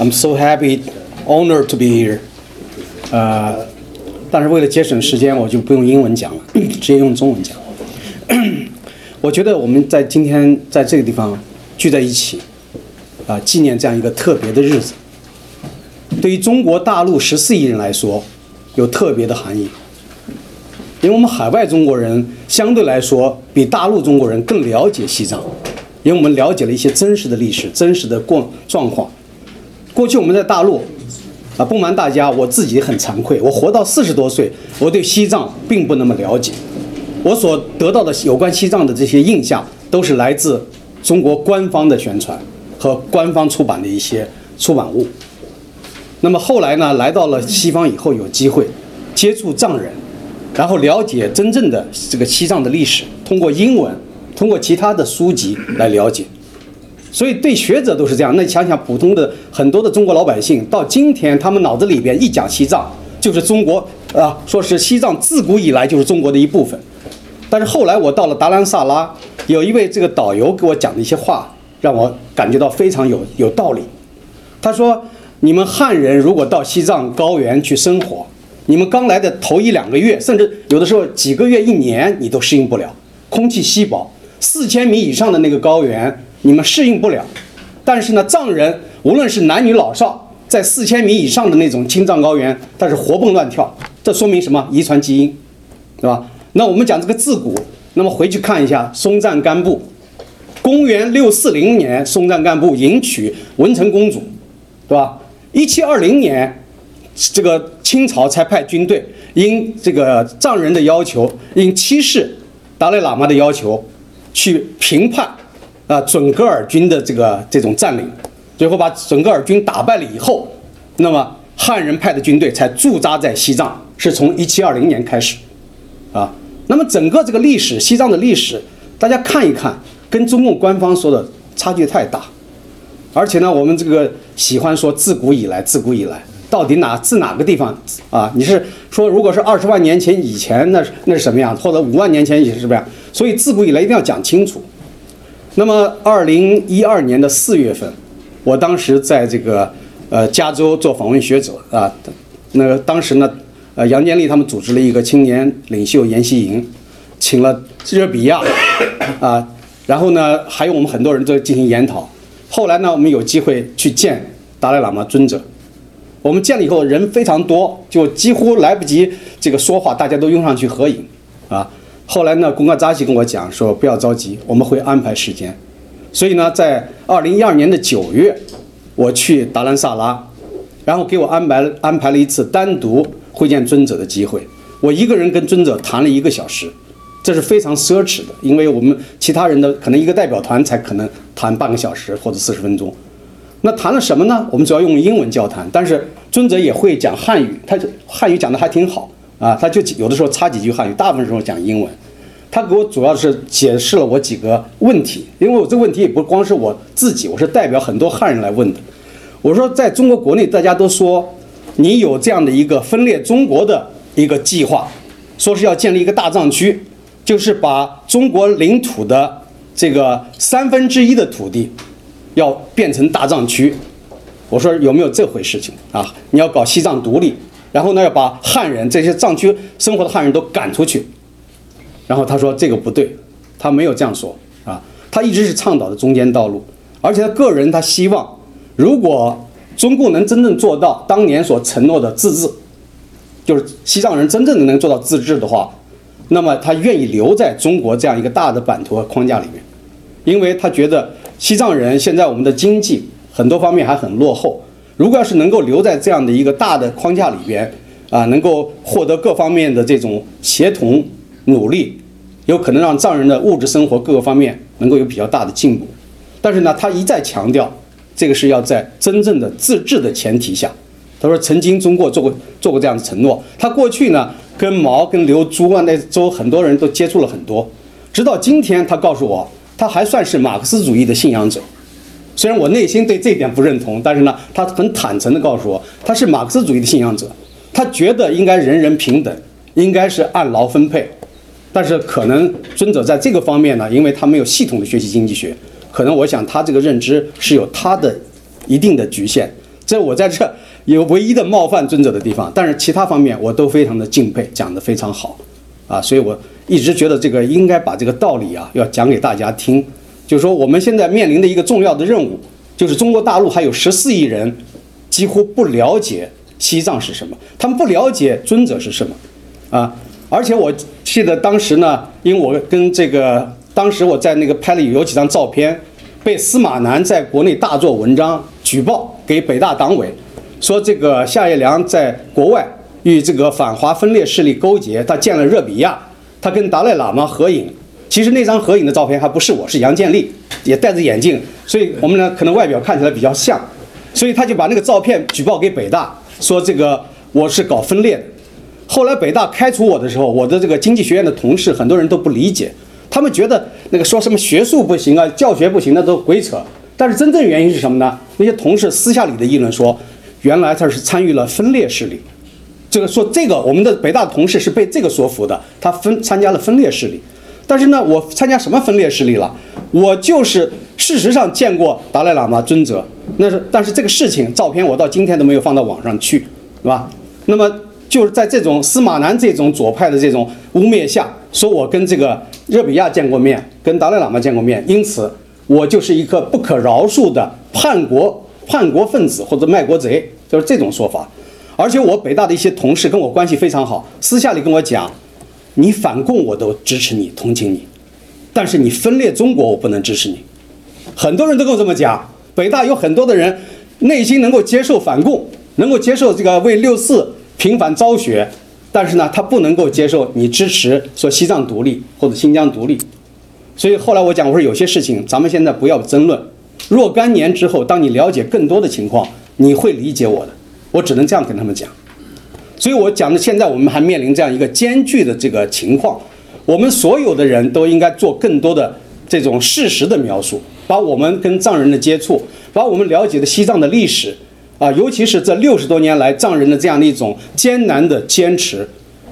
I'm so happy, honored to be here. 呃，但是为了节省时间，我就不用英文讲了，直接用中文讲。我觉得我们在今天在这个地方聚在一起，啊，纪念这样一个特别的日子，对于中国大陆十四亿人来说，有特别的含义。因为我们海外中国人相对来说比大陆中国人更了解西藏，因为我们了解了一些真实的历史、真实的过状况。过去我们在大陆，啊，不瞒大家，我自己很惭愧，我活到四十多岁，我对西藏并不那么了解。我所得到的有关西藏的这些印象，都是来自中国官方的宣传和官方出版的一些出版物。那么后来呢，来到了西方以后，有机会接触藏人。然后了解真正的这个西藏的历史，通过英文，通过其他的书籍来了解。所以对学者都是这样。那你想想普通的很多的中国老百姓，到今天他们脑子里边一讲西藏，就是中国啊，说是西藏自古以来就是中国的一部分。但是后来我到了达兰萨拉，有一位这个导游给我讲的一些话，让我感觉到非常有有道理。他说：“你们汉人如果到西藏高原去生活。”你们刚来的头一两个月，甚至有的时候几个月、一年，你都适应不了。空气稀薄，四千米以上的那个高原，你们适应不了。但是呢，藏人无论是男女老少，在四千米以上的那种青藏高原，他是活蹦乱跳。这说明什么？遗传基因，对吧？那我们讲这个自古，那么回去看一下松赞干布，公元六四零年，松赞干布迎娶文成公主，对吧？一七二零年。这个清朝才派军队，因这个藏人的要求，因七世达赖喇嘛的要求，去平叛，啊准噶尔军的这个这种占领，最后把准噶尔军打败了以后，那么汉人派的军队才驻扎在西藏，是从一七二零年开始，啊，那么整个这个历史，西藏的历史，大家看一看，跟中共官方说的差距太大，而且呢，我们这个喜欢说自古以来，自古以来。到底哪自哪个地方啊？你是说，如果是二十万年前以前，那那是什么样？或者五万年前也是什么样？所以自古以来一定要讲清楚。那么，二零一二年的四月份，我当时在这个呃加州做访问学者啊，那当时呢，呃杨建立他们组织了一个青年领袖研习营，请了热比亚啊，然后呢，还有我们很多人都进行研讨。后来呢，我们有机会去见达赖喇嘛尊者。我们见了以后，人非常多，就几乎来不及这个说话，大家都拥上去合影，啊。后来呢，贡嘎扎西跟我讲说，不要着急，我们会安排时间。所以呢，在二零一二年的九月，我去达兰萨拉，然后给我安排安排了一次单独会见尊者的机会。我一个人跟尊者谈了一个小时，这是非常奢侈的，因为我们其他人的可能一个代表团才可能谈半个小时或者四十分钟。那谈了什么呢？我们主要用英文交谈，但是尊者也会讲汉语，他汉语讲的还挺好啊，他就有的时候插几句汉语，大部分时候讲英文。他给我主要是解释了我几个问题，因为我这个问题也不光是我自己，我是代表很多汉人来问的。我说，在中国国内，大家都说你有这样的一个分裂中国的一个计划，说是要建立一个大藏区，就是把中国领土的这个三分之一的土地。要变成大藏区，我说有没有这回事情啊？你要搞西藏独立，然后呢要把汉人这些藏区生活的汉人都赶出去，然后他说这个不对，他没有这样说啊，他一直是倡导的中间道路，而且他个人他希望，如果中共能真正做到当年所承诺的自治，就是西藏人真正的能做到自治的话，那么他愿意留在中国这样一个大的版图和框架里面，因为他觉得。西藏人现在我们的经济很多方面还很落后，如果要是能够留在这样的一个大的框架里边，啊，能够获得各方面的这种协同努力，有可能让藏人的物质生活各个方面能够有比较大的进步。但是呢，他一再强调，这个是要在真正的自治的前提下。他说，曾经中国做过做过这样的承诺。他过去呢，跟毛、跟刘朱啊那周很多人都接触了很多，直到今天，他告诉我。他还算是马克思主义的信仰者，虽然我内心对这点不认同，但是呢，他很坦诚地告诉我，他是马克思主义的信仰者，他觉得应该人人平等，应该是按劳分配，但是可能尊者在这个方面呢，因为他没有系统的学习经济学，可能我想他这个认知是有他的一定的局限。这我在这有唯一的冒犯尊者的地方，但是其他方面我都非常的敬佩，讲得非常好，啊，所以我一直觉得这个应该把这个道理啊要讲给大家听，就是说我们现在面临的一个重要的任务，就是中国大陆还有十四亿人几乎不了解西藏是什么，他们不了解尊者是什么，啊，而且我记得当时呢，因为我跟这个当时我在那个拍了有几张照片。被司马南在国内大做文章举报给北大党委，说这个夏业良在国外与这个反华分裂势力勾结，他见了热比亚，他跟达赖喇嘛合影。其实那张合影的照片还不是我，是杨建立，也戴着眼镜，所以我们呢可能外表看起来比较像，所以他就把那个照片举报给北大，说这个我是搞分裂的。后来北大开除我的时候，我的这个经济学院的同事很多人都不理解。他们觉得那个说什么学术不行啊，教学不行，那都鬼扯。但是真正原因是什么呢？那些同事私下里的议论说，原来他是参与了分裂势力。这个说这个，我们的北大的同事是被这个说服的，他分参加了分裂势力。但是呢，我参加什么分裂势力了？我就是事实上见过达赖喇嘛尊者，那是但是这个事情照片我到今天都没有放到网上去，是吧？那么就是在这种司马南这种左派的这种污蔑下。说我跟这个热比亚见过面，跟达赖喇嘛见过面，因此我就是一个不可饶恕的叛国叛国分子或者卖国贼，就是这种说法。而且我北大的一些同事跟我关系非常好，私下里跟我讲，你反共我都支持你同情你，但是你分裂中国我不能支持你。很多人都跟我这么讲，北大有很多的人内心能够接受反共，能够接受这个为六四平反昭雪。但是呢，他不能够接受你支持说西藏独立或者新疆独立，所以后来我讲，我说有些事情咱们现在不要争论，若干年之后，当你了解更多的情况，你会理解我的。我只能这样跟他们讲。所以我讲的，现在我们还面临这样一个艰巨的这个情况，我们所有的人都应该做更多的这种事实的描述，把我们跟藏人的接触，把我们了解的西藏的历史。啊，尤其是这六十多年来藏人的这样的一种艰难的坚持，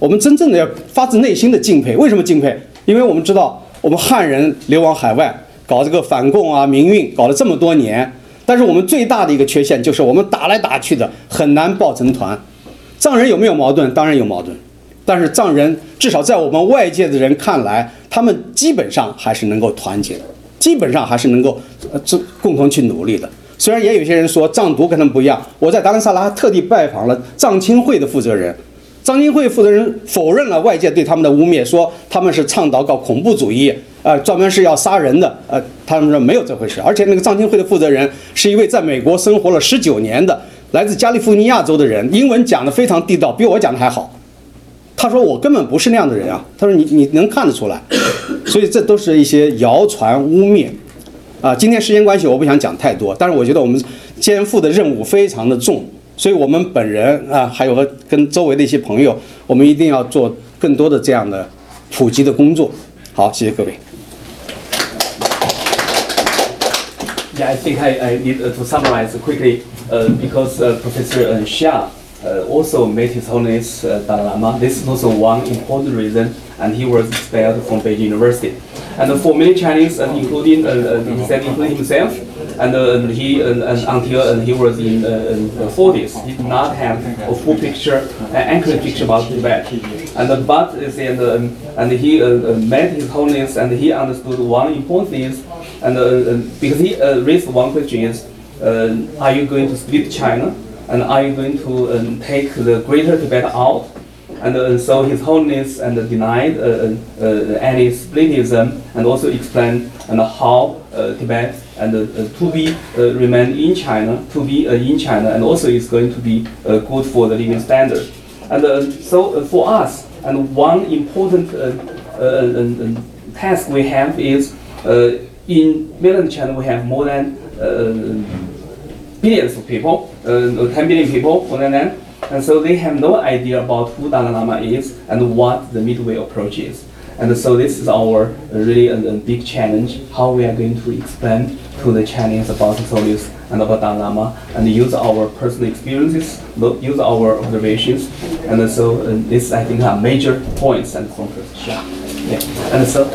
我们真正的要发自内心的敬佩。为什么敬佩？因为我们知道，我们汉人流亡海外，搞这个反共啊、民运，搞了这么多年，但是我们最大的一个缺陷就是我们打来打去的很难抱成团。藏人有没有矛盾？当然有矛盾，但是藏人至少在我们外界的人看来，他们基本上还是能够团结的，基本上还是能够呃共共同去努力的。虽然也有些人说藏独跟他们不一样，我在达兰萨拉特地拜访了藏青会的负责人，藏青会负责人否认了外界对他们的污蔑，说他们是倡导搞恐怖主义，呃，专门是要杀人的，呃，他们说没有这回事。而且那个藏青会的负责人是一位在美国生活了十九年的来自加利福尼亚州的人，英文讲得非常地道，比我讲的还好。他说我根本不是那样的人啊，他说你你能看得出来，所以这都是一些谣传污蔑。啊，今天时间关系，我不想讲太多。但是我觉得我们肩负的任务非常的重，所以我们本人啊，还有和跟周围的一些朋友，我们一定要做更多的这样的普及的工作。好，谢谢各位。Yeah, I think I, I need to summarize quickly uh, because uh, Professor Xia uh, also met His Holiness uh, Dalai Lama. This is also one important reason, and he was expelled from Beijing University. And for many Chinese, uh, including uh, uh, including himself, and uh, he uh, until uh, he was in the 40s, he did not have a full picture, an accurate picture about Tibet. And but and, um, and he met His Holiness, and he understood one important thing, and uh, uh, because he uh, raised one question is, are you going to split China? and are you going to um, take the Greater Tibet out? And uh, so His Holiness and denied uh, uh, any splitism and also explained and how Tibet and to be remain in China, to be in China, and also is going to be good for the living standard. And so for us, and one important task we have is in mainland China we have more than billions of people, uh, 10 billion people, more than that. And so they have no idea about who Dalai Lama is and what the midway approach is. And so this is our uh, really a, a big challenge, how we are going to explain to the Chinese about the Solis and about Dalai Lama and use our personal experiences, use our observations. And so uh, this, I think, are major points and focus. Yeah. And so,